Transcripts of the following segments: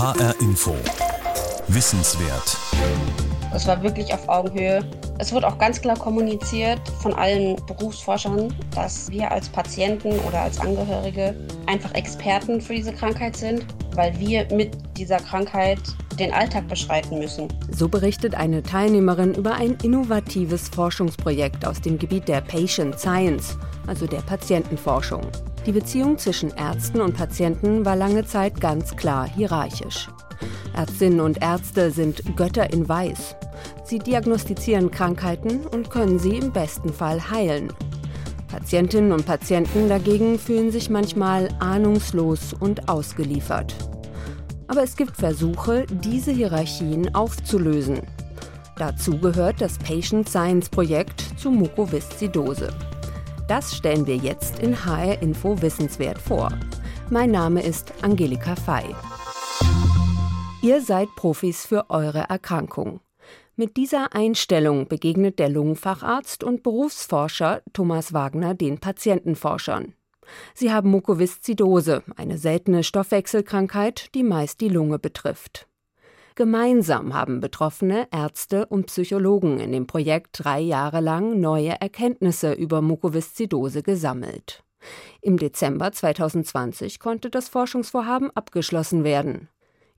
HR Info. Wissenswert. Es war wirklich auf Augenhöhe. Es wird auch ganz klar kommuniziert von allen Berufsforschern, dass wir als Patienten oder als Angehörige einfach Experten für diese Krankheit sind, weil wir mit dieser Krankheit den Alltag beschreiten müssen. So berichtet eine Teilnehmerin über ein innovatives Forschungsprojekt aus dem Gebiet der Patient Science, also der Patientenforschung. Die Beziehung zwischen Ärzten und Patienten war lange Zeit ganz klar hierarchisch. Ärztinnen und Ärzte sind Götter in Weiß. Sie diagnostizieren Krankheiten und können sie im besten Fall heilen. Patientinnen und Patienten dagegen fühlen sich manchmal ahnungslos und ausgeliefert. Aber es gibt Versuche, diese Hierarchien aufzulösen. Dazu gehört das Patient Science Projekt zu Mukoviszidose. Das stellen wir jetzt in HR Info Wissenswert vor. Mein Name ist Angelika Fey. Ihr seid Profis für eure Erkrankung. Mit dieser Einstellung begegnet der Lungenfacharzt und Berufsforscher Thomas Wagner den Patientenforschern. Sie haben Mukoviszidose, eine seltene Stoffwechselkrankheit, die meist die Lunge betrifft. Gemeinsam haben Betroffene, Ärzte und Psychologen in dem Projekt drei Jahre lang neue Erkenntnisse über Mukoviszidose gesammelt. Im Dezember 2020 konnte das Forschungsvorhaben abgeschlossen werden.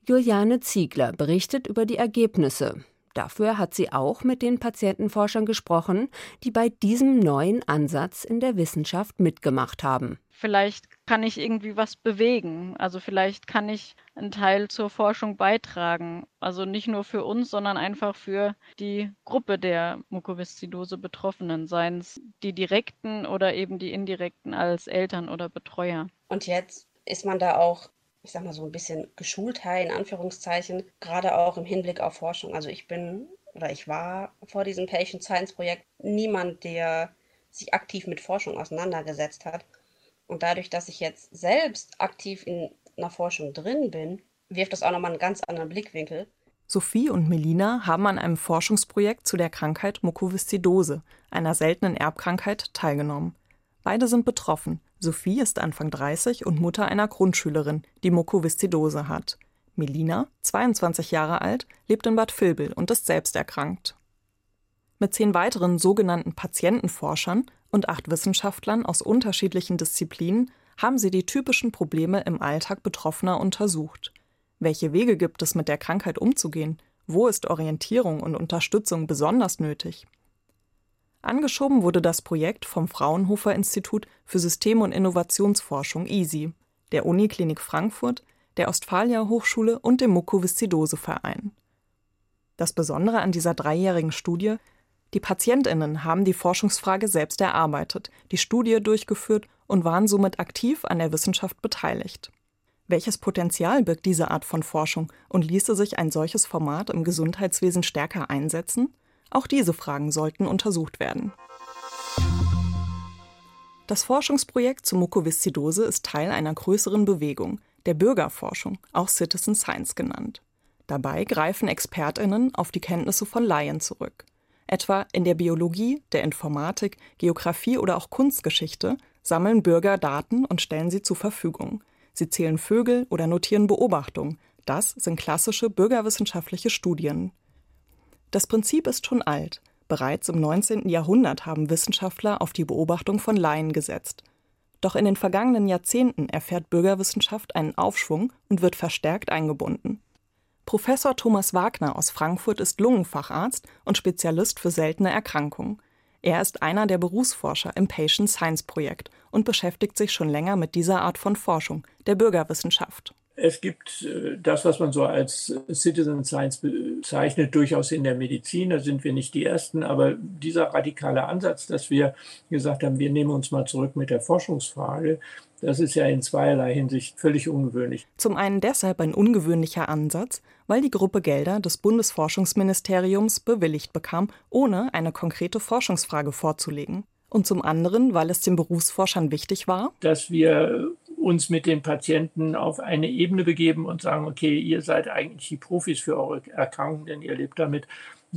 Juliane Ziegler berichtet über die Ergebnisse. Dafür hat sie auch mit den Patientenforschern gesprochen, die bei diesem neuen Ansatz in der Wissenschaft mitgemacht haben. Vielleicht kann ich irgendwie was bewegen. Also vielleicht kann ich einen Teil zur Forschung beitragen. Also nicht nur für uns, sondern einfach für die Gruppe der Mukoviszidose Betroffenen, seien es die direkten oder eben die indirekten als Eltern oder Betreuer. Und jetzt ist man da auch ich sag mal so ein bisschen geschulter in Anführungszeichen, gerade auch im Hinblick auf Forschung. Also ich bin oder ich war vor diesem Patient Science Projekt niemand, der sich aktiv mit Forschung auseinandergesetzt hat. Und dadurch, dass ich jetzt selbst aktiv in einer Forschung drin bin, wirft das auch nochmal einen ganz anderen Blickwinkel. Sophie und Melina haben an einem Forschungsprojekt zu der Krankheit Mukoviszidose, einer seltenen Erbkrankheit, teilgenommen. Beide sind betroffen. Sophie ist Anfang 30 und Mutter einer Grundschülerin, die Mukoviszidose hat. Melina, 22 Jahre alt, lebt in Bad Vilbel und ist selbst erkrankt. Mit zehn weiteren sogenannten Patientenforschern und acht Wissenschaftlern aus unterschiedlichen Disziplinen haben sie die typischen Probleme im Alltag Betroffener untersucht. Welche Wege gibt es, mit der Krankheit umzugehen? Wo ist Orientierung und Unterstützung besonders nötig? Angeschoben wurde das Projekt vom Fraunhofer Institut für System- und Innovationsforschung (ISI), der Uniklinik Frankfurt, der Ostfalia Hochschule und dem Mukoviszidose-Verein. Das Besondere an dieser dreijährigen Studie die PatientInnen haben die Forschungsfrage selbst erarbeitet, die Studie durchgeführt und waren somit aktiv an der Wissenschaft beteiligt. Welches Potenzial birgt diese Art von Forschung und ließe sich ein solches Format im Gesundheitswesen stärker einsetzen? Auch diese Fragen sollten untersucht werden. Das Forschungsprojekt zur Mukoviszidose ist Teil einer größeren Bewegung, der Bürgerforschung, auch Citizen Science genannt. Dabei greifen ExpertInnen auf die Kenntnisse von Laien zurück. Etwa in der Biologie, der Informatik, Geographie oder auch Kunstgeschichte sammeln Bürger Daten und stellen sie zur Verfügung. Sie zählen Vögel oder notieren Beobachtungen. Das sind klassische bürgerwissenschaftliche Studien. Das Prinzip ist schon alt. Bereits im 19. Jahrhundert haben Wissenschaftler auf die Beobachtung von Laien gesetzt. Doch in den vergangenen Jahrzehnten erfährt Bürgerwissenschaft einen Aufschwung und wird verstärkt eingebunden. Professor Thomas Wagner aus Frankfurt ist Lungenfacharzt und Spezialist für seltene Erkrankungen. Er ist einer der Berufsforscher im Patient Science Projekt und beschäftigt sich schon länger mit dieser Art von Forschung, der Bürgerwissenschaft. Es gibt äh, das, was man so als Citizen Science bezeichnet, durchaus in der Medizin. Da sind wir nicht die Ersten. Aber dieser radikale Ansatz, dass wir gesagt haben, wir nehmen uns mal zurück mit der Forschungsfrage, das ist ja in zweierlei Hinsicht völlig ungewöhnlich. Zum einen deshalb ein ungewöhnlicher Ansatz, weil die Gruppe Gelder des Bundesforschungsministeriums bewilligt bekam, ohne eine konkrete Forschungsfrage vorzulegen. Und zum anderen, weil es den Berufsforschern wichtig war, dass wir uns mit den Patienten auf eine Ebene begeben und sagen, okay, ihr seid eigentlich die Profis für eure Erkrankung, denn ihr lebt damit.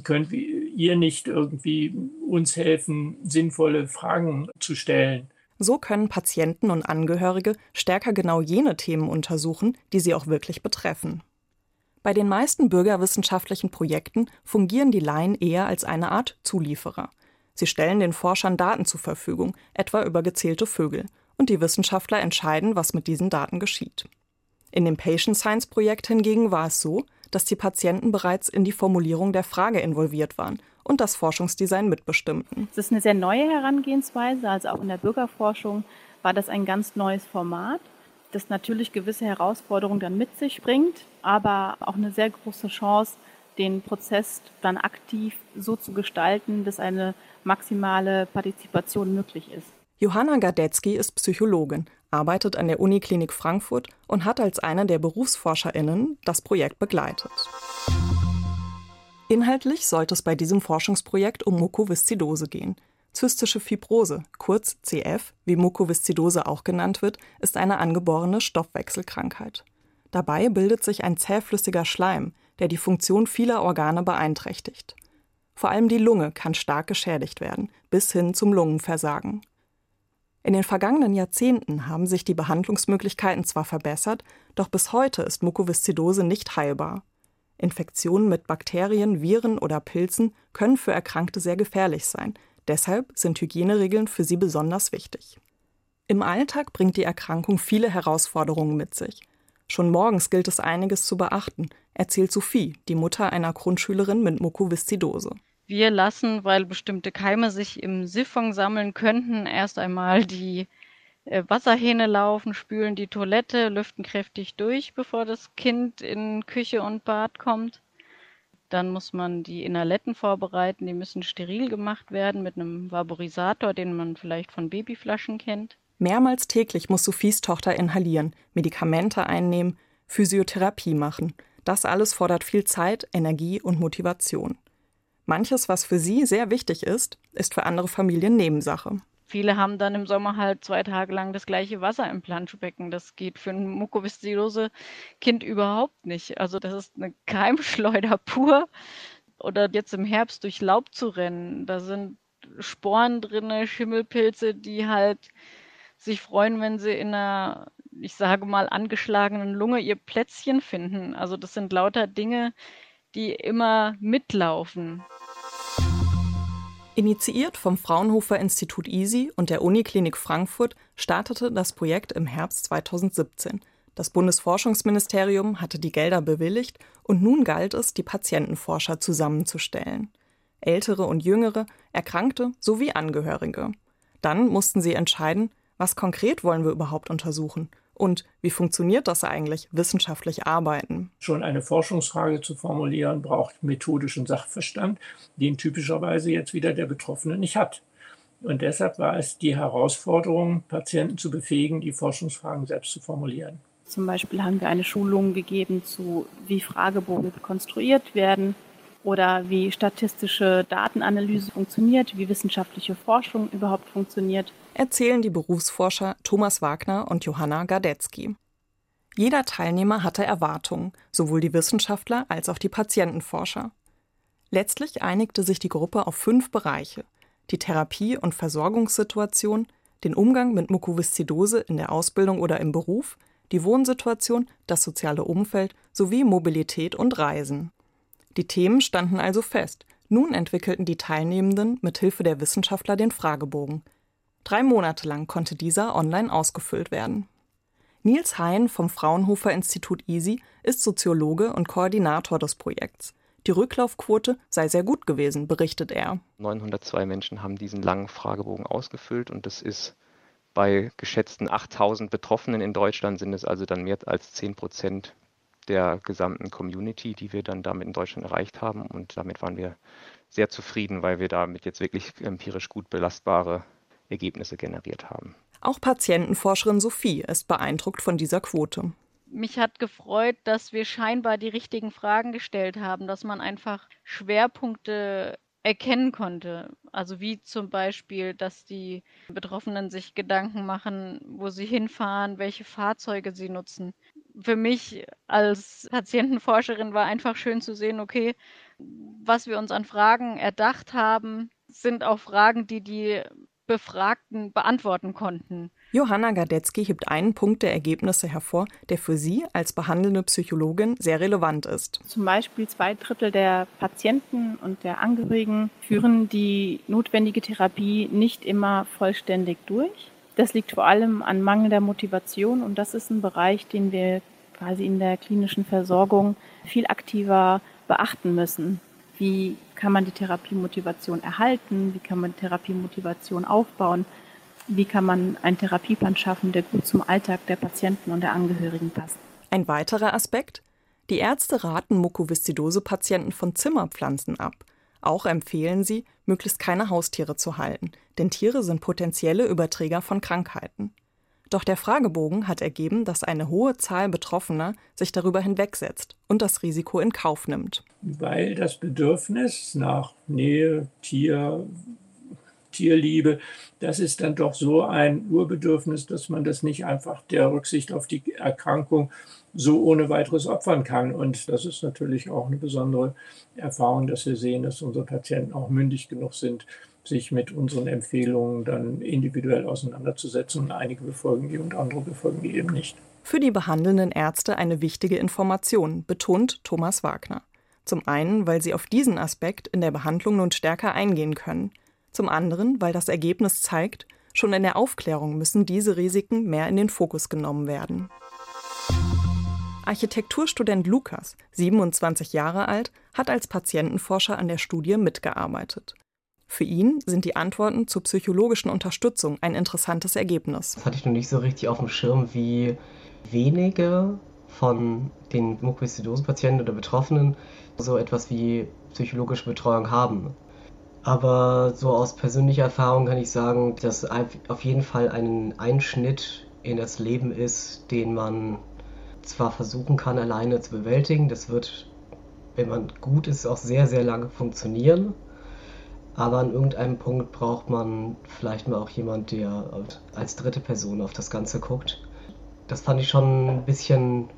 Könnt ihr nicht irgendwie uns helfen, sinnvolle Fragen zu stellen? So können Patienten und Angehörige stärker genau jene Themen untersuchen, die sie auch wirklich betreffen. Bei den meisten bürgerwissenschaftlichen Projekten fungieren die Laien eher als eine Art Zulieferer. Sie stellen den Forschern Daten zur Verfügung, etwa über gezählte Vögel, und die Wissenschaftler entscheiden, was mit diesen Daten geschieht. In dem Patient Science Projekt hingegen war es so, dass die Patienten bereits in die Formulierung der Frage involviert waren und das Forschungsdesign mitbestimmten. Es ist eine sehr neue Herangehensweise, also auch in der Bürgerforschung war das ein ganz neues Format, das natürlich gewisse Herausforderungen dann mit sich bringt, aber auch eine sehr große Chance, den Prozess dann aktiv so zu gestalten, dass eine maximale Partizipation möglich ist. Johanna Gadetzky ist Psychologin, arbeitet an der Uniklinik Frankfurt und hat als eine der BerufsforscherInnen das Projekt begleitet. Inhaltlich sollte es bei diesem Forschungsprojekt um Mukoviszidose gehen. Zystische Fibrose, kurz CF, wie Mukoviszidose auch genannt wird, ist eine angeborene Stoffwechselkrankheit. Dabei bildet sich ein zähflüssiger Schleim, der die Funktion vieler Organe beeinträchtigt. Vor allem die Lunge kann stark geschädigt werden, bis hin zum Lungenversagen. In den vergangenen Jahrzehnten haben sich die Behandlungsmöglichkeiten zwar verbessert, doch bis heute ist Mukoviszidose nicht heilbar. Infektionen mit Bakterien, Viren oder Pilzen können für Erkrankte sehr gefährlich sein, deshalb sind Hygieneregeln für sie besonders wichtig. Im Alltag bringt die Erkrankung viele Herausforderungen mit sich. Schon morgens gilt es einiges zu beachten, erzählt Sophie, die Mutter einer Grundschülerin mit Mukoviszidose. Wir lassen, weil bestimmte Keime sich im Siphon sammeln könnten, erst einmal die äh, Wasserhähne laufen, spülen die Toilette, lüften kräftig durch, bevor das Kind in Küche und Bad kommt. Dann muss man die Inhaletten vorbereiten, die müssen steril gemacht werden mit einem Vaporisator, den man vielleicht von Babyflaschen kennt. Mehrmals täglich muss Sophies Tochter inhalieren, Medikamente einnehmen, Physiotherapie machen. Das alles fordert viel Zeit, Energie und Motivation. Manches, was für sie sehr wichtig ist, ist für andere Familien Nebensache. Viele haben dann im Sommer halt zwei Tage lang das gleiche Wasser im Planschbecken. Das geht für ein mukoviszidose Kind überhaupt nicht. Also das ist eine Keimschleuder pur. Oder jetzt im Herbst durch Laub zu rennen. Da sind Sporen drin, Schimmelpilze, die halt sich freuen, wenn sie in einer, ich sage mal, angeschlagenen Lunge ihr Plätzchen finden. Also das sind lauter Dinge, die immer mitlaufen. Initiiert vom Fraunhofer Institut ISI und der Uniklinik Frankfurt startete das Projekt im Herbst 2017. Das Bundesforschungsministerium hatte die Gelder bewilligt und nun galt es, die Patientenforscher zusammenzustellen. Ältere und Jüngere, Erkrankte sowie Angehörige. Dann mussten sie entscheiden, was konkret wollen wir überhaupt untersuchen und wie funktioniert das eigentlich, wissenschaftlich arbeiten? Schon eine Forschungsfrage zu formulieren, braucht methodischen Sachverstand, den typischerweise jetzt wieder der Betroffene nicht hat. Und deshalb war es die Herausforderung, Patienten zu befähigen, die Forschungsfragen selbst zu formulieren. Zum Beispiel haben wir eine Schulung gegeben zu, wie Fragebogen konstruiert werden oder wie statistische Datenanalyse funktioniert, wie wissenschaftliche Forschung überhaupt funktioniert erzählen die Berufsforscher Thomas Wagner und Johanna Gardetzky. Jeder Teilnehmer hatte Erwartungen, sowohl die Wissenschaftler als auch die Patientenforscher. Letztlich einigte sich die Gruppe auf fünf Bereiche: die Therapie- und Versorgungssituation, den Umgang mit Mukoviszidose in der Ausbildung oder im Beruf, die Wohnsituation, das soziale Umfeld sowie Mobilität und Reisen. Die Themen standen also fest. Nun entwickelten die Teilnehmenden mit Hilfe der Wissenschaftler den Fragebogen. Drei Monate lang konnte dieser online ausgefüllt werden. Nils Hein vom Fraunhofer Institut ISI ist Soziologe und Koordinator des Projekts. Die Rücklaufquote sei sehr gut gewesen, berichtet er. 902 Menschen haben diesen langen Fragebogen ausgefüllt und das ist bei geschätzten 8000 Betroffenen in Deutschland sind es also dann mehr als 10 Prozent der gesamten Community, die wir dann damit in Deutschland erreicht haben. Und damit waren wir sehr zufrieden, weil wir damit jetzt wirklich empirisch gut belastbare Ergebnisse generiert haben. Auch Patientenforscherin Sophie ist beeindruckt von dieser Quote. Mich hat gefreut, dass wir scheinbar die richtigen Fragen gestellt haben, dass man einfach Schwerpunkte erkennen konnte. Also wie zum Beispiel, dass die Betroffenen sich Gedanken machen, wo sie hinfahren, welche Fahrzeuge sie nutzen. Für mich als Patientenforscherin war einfach schön zu sehen, okay, was wir uns an Fragen erdacht haben, sind auch Fragen, die die Befragten beantworten konnten. Johanna Gadetzky hebt einen Punkt der Ergebnisse hervor, der für sie als behandelnde Psychologin sehr relevant ist. Zum Beispiel zwei Drittel der Patienten und der Angehörigen führen die notwendige Therapie nicht immer vollständig durch. Das liegt vor allem an mangelnder Motivation und das ist ein Bereich, den wir quasi in der klinischen Versorgung viel aktiver beachten müssen. Wie kann man die Therapiemotivation erhalten? Wie kann man Therapiemotivation aufbauen? Wie kann man einen Therapieplan schaffen, der gut zum Alltag der Patienten und der Angehörigen passt? Ein weiterer Aspekt? Die Ärzte raten Mukoviszidose-Patienten von Zimmerpflanzen ab. Auch empfehlen sie, möglichst keine Haustiere zu halten, denn Tiere sind potenzielle Überträger von Krankheiten. Doch der Fragebogen hat ergeben, dass eine hohe Zahl Betroffener sich darüber hinwegsetzt und das Risiko in Kauf nimmt. Weil das Bedürfnis nach Nähe, Tier, Tierliebe, das ist dann doch so ein Urbedürfnis, dass man das nicht einfach der Rücksicht auf die Erkrankung so ohne weiteres opfern kann. Und das ist natürlich auch eine besondere Erfahrung, dass wir sehen, dass unsere Patienten auch mündig genug sind, sich mit unseren Empfehlungen dann individuell auseinanderzusetzen. Einige befolgen die und andere befolgen die eben nicht. Für die behandelnden Ärzte eine wichtige Information, betont Thomas Wagner. Zum einen, weil sie auf diesen Aspekt in der Behandlung nun stärker eingehen können – zum anderen, weil das Ergebnis zeigt, schon in der Aufklärung müssen diese Risiken mehr in den Fokus genommen werden. Architekturstudent Lukas, 27 Jahre alt, hat als Patientenforscher an der Studie mitgearbeitet. Für ihn sind die Antworten zur psychologischen Unterstützung ein interessantes Ergebnis. Das hatte ich noch nicht so richtig auf dem Schirm, wie wenige von den Mukoviszidose-Patienten oder Betroffenen so etwas wie psychologische Betreuung haben. Aber so aus persönlicher Erfahrung kann ich sagen, dass auf jeden Fall ein Einschnitt in das Leben ist, den man zwar versuchen kann, alleine zu bewältigen. Das wird, wenn man gut ist, auch sehr, sehr lange funktionieren. Aber an irgendeinem Punkt braucht man vielleicht mal auch jemand, der als dritte Person auf das Ganze guckt. Das fand ich schon ein bisschen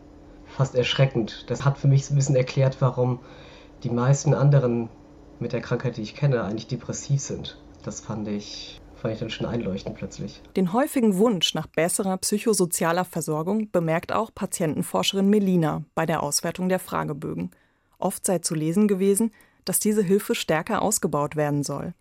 fast erschreckend. Das hat für mich so ein bisschen erklärt, warum die meisten anderen mit der Krankheit, die ich kenne, eigentlich depressiv sind. Das fand ich, fand ich dann schon einleuchtend plötzlich. Den häufigen Wunsch nach besserer psychosozialer Versorgung bemerkt auch Patientenforscherin Melina bei der Auswertung der Fragebögen. Oft sei zu lesen gewesen, dass diese Hilfe stärker ausgebaut werden soll.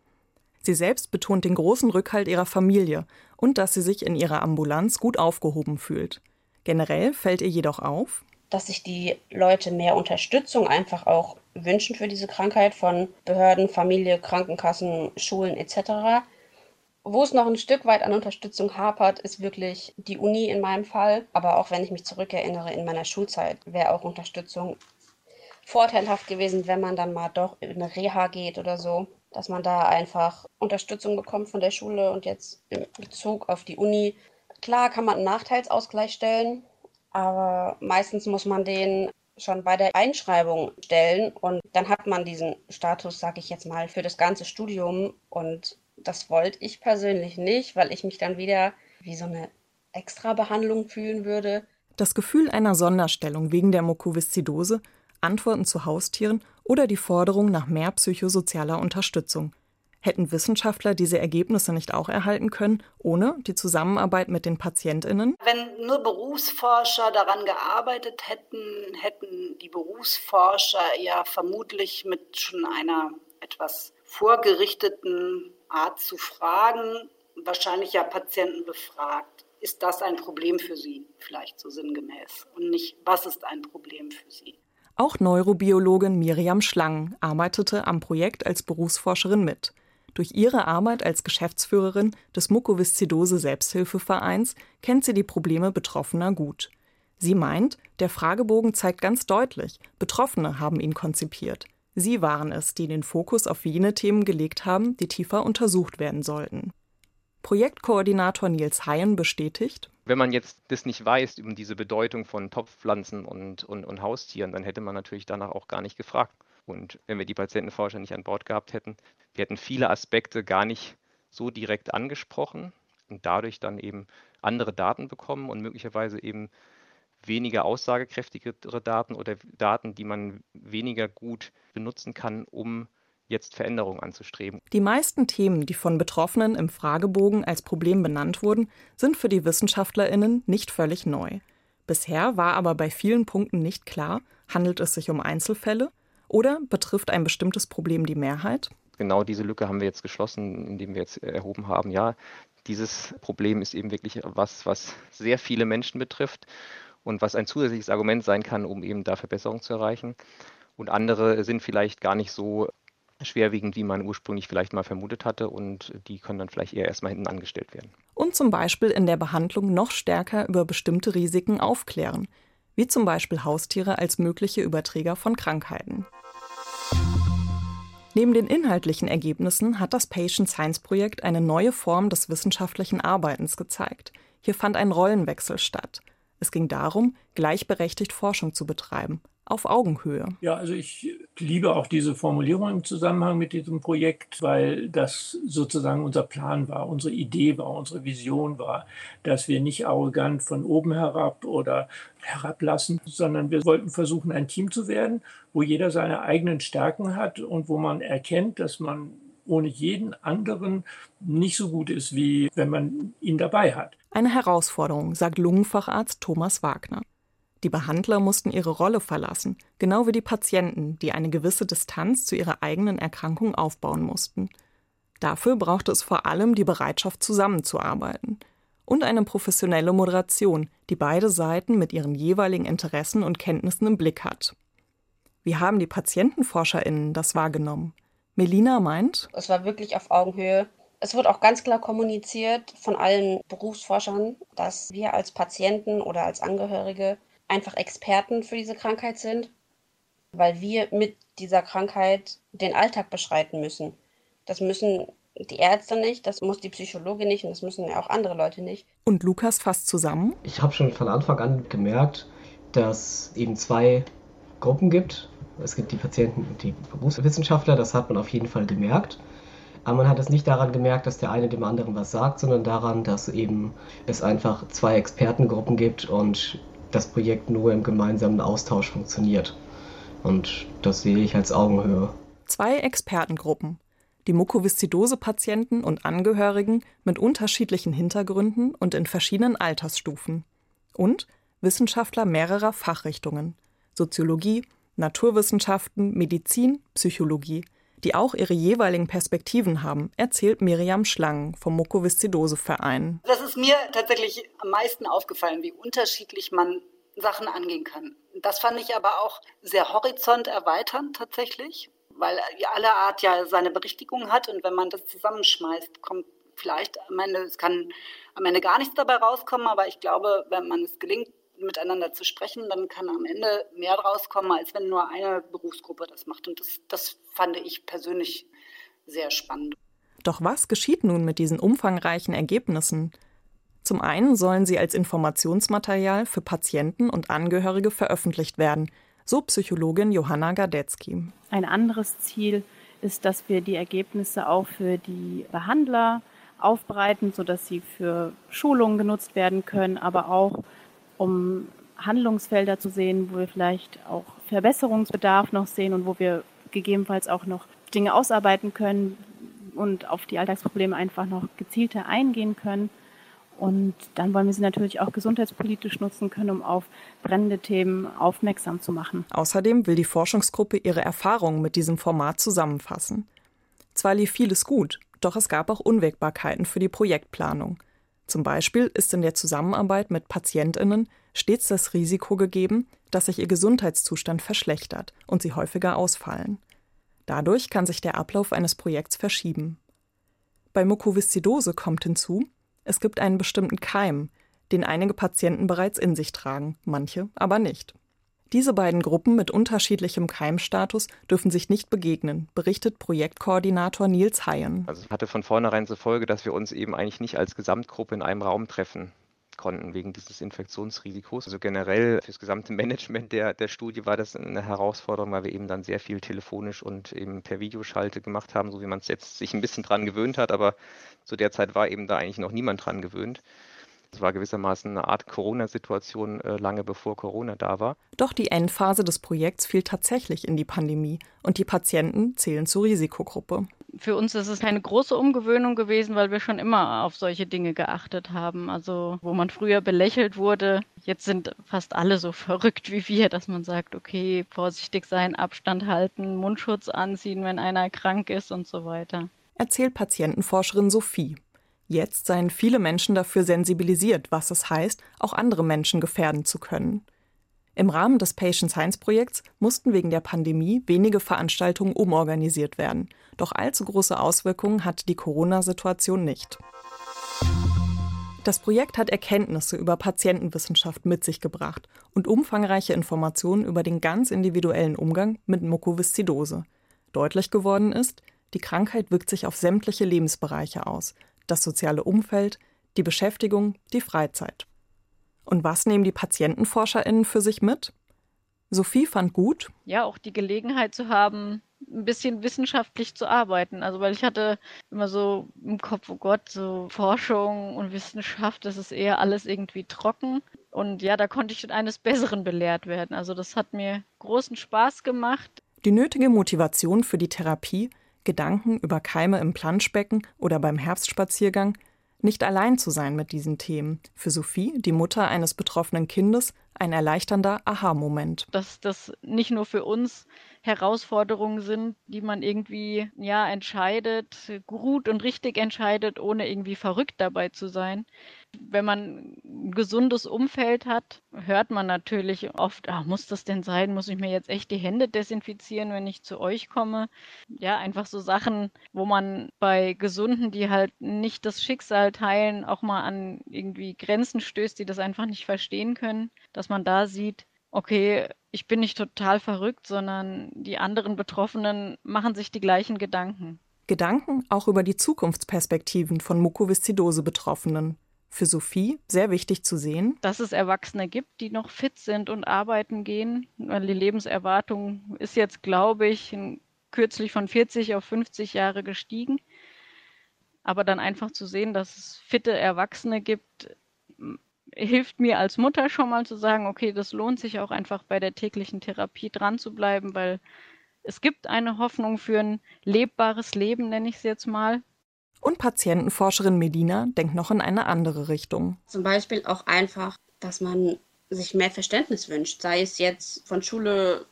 Sie selbst betont den großen Rückhalt ihrer Familie und dass sie sich in ihrer Ambulanz gut aufgehoben fühlt. Generell fällt ihr jedoch auf, dass sich die Leute mehr Unterstützung einfach auch wünschen für diese Krankheit von Behörden, Familie, Krankenkassen, Schulen etc. Wo es noch ein Stück weit an Unterstützung hapert, ist wirklich die Uni in meinem Fall. Aber auch wenn ich mich zurückerinnere, in meiner Schulzeit wäre auch Unterstützung vorteilhaft gewesen, wenn man dann mal doch in eine Reha geht oder so, dass man da einfach Unterstützung bekommt von der Schule und jetzt in Bezug auf die Uni. Klar kann man einen Nachteilsausgleich stellen, aber meistens muss man den schon bei der Einschreibung stellen und dann hat man diesen Status, sag ich jetzt mal, für das ganze Studium und das wollte ich persönlich nicht, weil ich mich dann wieder wie so eine Extrabehandlung fühlen würde. Das Gefühl einer Sonderstellung wegen der Mukoviszidose, Antworten zu Haustieren oder die Forderung nach mehr psychosozialer Unterstützung. Hätten Wissenschaftler diese Ergebnisse nicht auch erhalten können, ohne die Zusammenarbeit mit den Patientinnen? Wenn nur Berufsforscher daran gearbeitet hätten, hätten die Berufsforscher ja vermutlich mit schon einer etwas vorgerichteten Art zu fragen, wahrscheinlich ja Patienten befragt. Ist das ein Problem für Sie? Vielleicht so sinngemäß. Und nicht, was ist ein Problem für Sie? Auch Neurobiologin Miriam Schlang arbeitete am Projekt als Berufsforscherin mit. Durch ihre Arbeit als Geschäftsführerin des Mukoviszidose Selbsthilfevereins kennt sie die Probleme Betroffener gut. Sie meint, der Fragebogen zeigt ganz deutlich, Betroffene haben ihn konzipiert. Sie waren es, die den Fokus auf jene Themen gelegt haben, die tiefer untersucht werden sollten. Projektkoordinator Nils Hayen bestätigt, wenn man jetzt das nicht weiß, über diese Bedeutung von Topfpflanzen und, und, und Haustieren, dann hätte man natürlich danach auch gar nicht gefragt. Und wenn wir die Patientenforscher nicht an Bord gehabt hätten, wir hätten viele Aspekte gar nicht so direkt angesprochen und dadurch dann eben andere Daten bekommen und möglicherweise eben weniger aussagekräftigere Daten oder Daten, die man weniger gut benutzen kann, um jetzt Veränderungen anzustreben. Die meisten Themen, die von Betroffenen im Fragebogen als Problem benannt wurden, sind für die Wissenschaftlerinnen nicht völlig neu. Bisher war aber bei vielen Punkten nicht klar, handelt es sich um Einzelfälle oder betrifft ein bestimmtes Problem die Mehrheit? Genau diese Lücke haben wir jetzt geschlossen, indem wir jetzt erhoben haben, ja, dieses Problem ist eben wirklich was, was sehr viele Menschen betrifft und was ein zusätzliches Argument sein kann, um eben da Verbesserungen zu erreichen. Und andere sind vielleicht gar nicht so schwerwiegend, wie man ursprünglich vielleicht mal vermutet hatte und die können dann vielleicht eher erstmal hinten angestellt werden. Und zum Beispiel in der Behandlung noch stärker über bestimmte Risiken aufklären, wie zum Beispiel Haustiere als mögliche Überträger von Krankheiten. Neben den inhaltlichen Ergebnissen hat das Patient Science Projekt eine neue Form des wissenschaftlichen Arbeitens gezeigt. Hier fand ein Rollenwechsel statt. Es ging darum, gleichberechtigt Forschung zu betreiben, auf Augenhöhe. Ja, also ich liebe auch diese Formulierung im Zusammenhang mit diesem Projekt, weil das sozusagen unser Plan war, unsere Idee war, unsere Vision war, dass wir nicht arrogant von oben herab oder herablassen, sondern wir wollten versuchen, ein Team zu werden, wo jeder seine eigenen Stärken hat und wo man erkennt, dass man ohne jeden anderen nicht so gut ist, wie wenn man ihn dabei hat. Eine Herausforderung, sagt Lungenfacharzt Thomas Wagner. Die Behandler mussten ihre Rolle verlassen, genau wie die Patienten, die eine gewisse Distanz zu ihrer eigenen Erkrankung aufbauen mussten. Dafür brauchte es vor allem die Bereitschaft, zusammenzuarbeiten und eine professionelle Moderation, die beide Seiten mit ihren jeweiligen Interessen und Kenntnissen im Blick hat. Wie haben die PatientenforscherInnen das wahrgenommen? Melina meint, es war wirklich auf Augenhöhe. Es wird auch ganz klar kommuniziert von allen Berufsforschern, dass wir als Patienten oder als Angehörige einfach Experten für diese Krankheit sind, weil wir mit dieser Krankheit den Alltag beschreiten müssen. Das müssen die Ärzte nicht, das muss die Psychologe nicht und das müssen ja auch andere Leute nicht. Und Lukas fasst zusammen. Ich habe schon von Anfang an gemerkt, dass eben zwei Gruppen gibt. Es gibt die Patienten und die Berufswissenschaftler, das hat man auf jeden Fall gemerkt. Aber man hat es nicht daran gemerkt, dass der eine dem anderen was sagt, sondern daran, dass eben es einfach zwei Expertengruppen gibt und das Projekt nur im gemeinsamen Austausch funktioniert. Und das sehe ich als Augenhöhe. Zwei Expertengruppen. Die Mukoviszidose-Patienten und Angehörigen mit unterschiedlichen Hintergründen und in verschiedenen Altersstufen. Und Wissenschaftler mehrerer Fachrichtungen. Soziologie, Naturwissenschaften, Medizin, Psychologie, die auch ihre jeweiligen Perspektiven haben, erzählt Miriam Schlang vom Mukoviszidose-Verein. Das ist mir tatsächlich am meisten aufgefallen, wie unterschiedlich man Sachen angehen kann. Das fand ich aber auch sehr horizonterweiternd tatsächlich, weil alle Art ja seine Berichtigung hat und wenn man das zusammenschmeißt, kommt vielleicht am Ende, es kann am Ende gar nichts dabei rauskommen, aber ich glaube, wenn man es gelingt, miteinander zu sprechen, dann kann am Ende mehr rauskommen, als wenn nur eine Berufsgruppe das macht. Und das, das fand ich persönlich sehr spannend. Doch was geschieht nun mit diesen umfangreichen Ergebnissen? Zum einen sollen sie als Informationsmaterial für Patienten und Angehörige veröffentlicht werden, so Psychologin Johanna Gardetzky. Ein anderes Ziel ist, dass wir die Ergebnisse auch für die Behandler aufbereiten, sodass sie für Schulungen genutzt werden können, aber auch um Handlungsfelder zu sehen, wo wir vielleicht auch Verbesserungsbedarf noch sehen und wo wir gegebenenfalls auch noch Dinge ausarbeiten können und auf die Alltagsprobleme einfach noch gezielter eingehen können. Und dann wollen wir sie natürlich auch gesundheitspolitisch nutzen können, um auf brennende Themen aufmerksam zu machen. Außerdem will die Forschungsgruppe ihre Erfahrungen mit diesem Format zusammenfassen. Zwar lief vieles gut, doch es gab auch Unwägbarkeiten für die Projektplanung. Zum Beispiel ist in der Zusammenarbeit mit Patientinnen stets das Risiko gegeben, dass sich ihr Gesundheitszustand verschlechtert und sie häufiger ausfallen. Dadurch kann sich der Ablauf eines Projekts verschieben. Bei Mukoviszidose kommt hinzu, es gibt einen bestimmten Keim, den einige Patienten bereits in sich tragen, manche aber nicht. Diese beiden Gruppen mit unterschiedlichem Keimstatus dürfen sich nicht begegnen, berichtet Projektkoordinator Nils Hayen. Also es hatte von vornherein zur Folge, dass wir uns eben eigentlich nicht als Gesamtgruppe in einem Raum treffen konnten wegen dieses Infektionsrisikos. Also generell für das gesamte Management der, der Studie war das eine Herausforderung, weil wir eben dann sehr viel telefonisch und eben per Videoschalte gemacht haben, so wie man es jetzt sich ein bisschen dran gewöhnt hat, aber zu der Zeit war eben da eigentlich noch niemand dran gewöhnt. Es war gewissermaßen eine Art Corona-Situation äh, lange bevor Corona da war. Doch die Endphase des Projekts fiel tatsächlich in die Pandemie und die Patienten zählen zur Risikogruppe. Für uns ist es keine große Umgewöhnung gewesen, weil wir schon immer auf solche Dinge geachtet haben. Also wo man früher belächelt wurde, jetzt sind fast alle so verrückt wie wir, dass man sagt, okay, vorsichtig sein, Abstand halten, Mundschutz anziehen, wenn einer krank ist und so weiter. Erzählt Patientenforscherin Sophie. Jetzt seien viele Menschen dafür sensibilisiert, was es heißt, auch andere Menschen gefährden zu können. Im Rahmen des Patient Science Projekts mussten wegen der Pandemie wenige Veranstaltungen umorganisiert werden. Doch allzu große Auswirkungen hat die Corona-Situation nicht. Das Projekt hat Erkenntnisse über Patientenwissenschaft mit sich gebracht und umfangreiche Informationen über den ganz individuellen Umgang mit Mukoviszidose. Deutlich geworden ist, die Krankheit wirkt sich auf sämtliche Lebensbereiche aus, das soziale Umfeld, die Beschäftigung, die Freizeit. Und was nehmen die PatientenforscherInnen für sich mit? Sophie fand gut. Ja, auch die Gelegenheit zu haben, ein bisschen wissenschaftlich zu arbeiten. Also, weil ich hatte immer so im Kopf, oh Gott, so Forschung und Wissenschaft, das ist eher alles irgendwie trocken. Und ja, da konnte ich eines Besseren belehrt werden. Also, das hat mir großen Spaß gemacht. Die nötige Motivation für die Therapie Gedanken über Keime im Planschbecken oder beim Herbstspaziergang, nicht allein zu sein mit diesen Themen. Für Sophie, die Mutter eines betroffenen Kindes, ein erleichternder Aha-Moment. Dass das nicht nur für uns Herausforderungen sind, die man irgendwie ja entscheidet, gut und richtig entscheidet, ohne irgendwie verrückt dabei zu sein. Wenn man ein gesundes Umfeld hat, hört man natürlich oft, ach, muss das denn sein? Muss ich mir jetzt echt die Hände desinfizieren, wenn ich zu euch komme? Ja, einfach so Sachen, wo man bei Gesunden, die halt nicht das Schicksal teilen, auch mal an irgendwie Grenzen stößt, die das einfach nicht verstehen können, dass man da sieht, okay, ich bin nicht total verrückt, sondern die anderen Betroffenen machen sich die gleichen Gedanken. Gedanken auch über die Zukunftsperspektiven von Mukoviszidose-Betroffenen. Für Sophie sehr wichtig zu sehen, dass es Erwachsene gibt, die noch fit sind und arbeiten gehen, weil die Lebenserwartung ist jetzt, glaube ich, kürzlich von 40 auf 50 Jahre gestiegen. Aber dann einfach zu sehen, dass es fitte Erwachsene gibt, hilft mir als Mutter schon mal zu sagen, okay, das lohnt sich auch einfach bei der täglichen Therapie dran zu bleiben, weil es gibt eine Hoffnung für ein lebbares Leben, nenne ich es jetzt mal. Und Patientenforscherin Medina denkt noch in eine andere Richtung. Zum Beispiel auch einfach, dass man sich mehr Verständnis wünscht, sei es jetzt von Schule,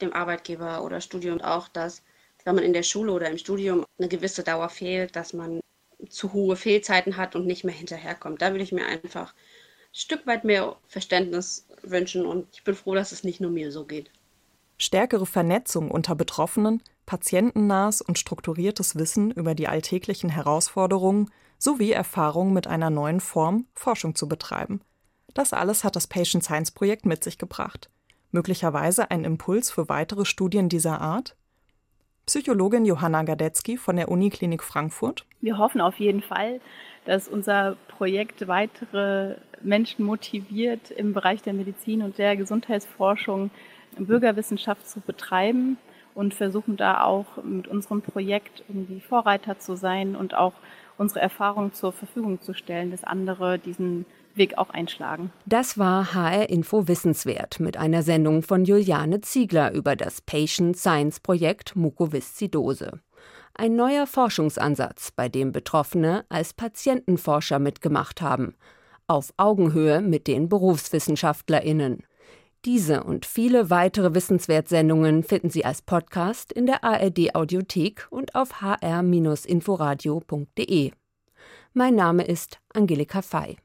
dem Arbeitgeber oder Studium auch, dass wenn man in der Schule oder im Studium eine gewisse Dauer fehlt, dass man zu hohe Fehlzeiten hat und nicht mehr hinterherkommt. Da würde ich mir einfach Stück weit mehr Verständnis wünschen und ich bin froh, dass es nicht nur mir so geht. Stärkere Vernetzung unter Betroffenen, patientennahes und strukturiertes Wissen über die alltäglichen Herausforderungen sowie Erfahrung mit einer neuen Form, Forschung zu betreiben. Das alles hat das Patient Science Projekt mit sich gebracht. Möglicherweise ein Impuls für weitere Studien dieser Art? Psychologin Johanna Gadetzky von der Uniklinik Frankfurt. Wir hoffen auf jeden Fall, dass unser Projekt weitere Menschen motiviert, im Bereich der Medizin und der Gesundheitsforschung Bürgerwissenschaft zu betreiben und versuchen da auch mit unserem Projekt irgendwie Vorreiter zu sein und auch unsere Erfahrungen zur Verfügung zu stellen, dass andere diesen Weg auch einschlagen. Das war HR Info Wissenswert mit einer Sendung von Juliane Ziegler über das Patient Science Projekt Mukoviszidose. Ein neuer Forschungsansatz, bei dem Betroffene als Patientenforscher mitgemacht haben, auf Augenhöhe mit den BerufswissenschaftlerInnen. Diese und viele weitere Wissenswertsendungen finden Sie als Podcast in der ARD Audiothek und auf hr-inforadio.de. Mein Name ist Angelika Fey.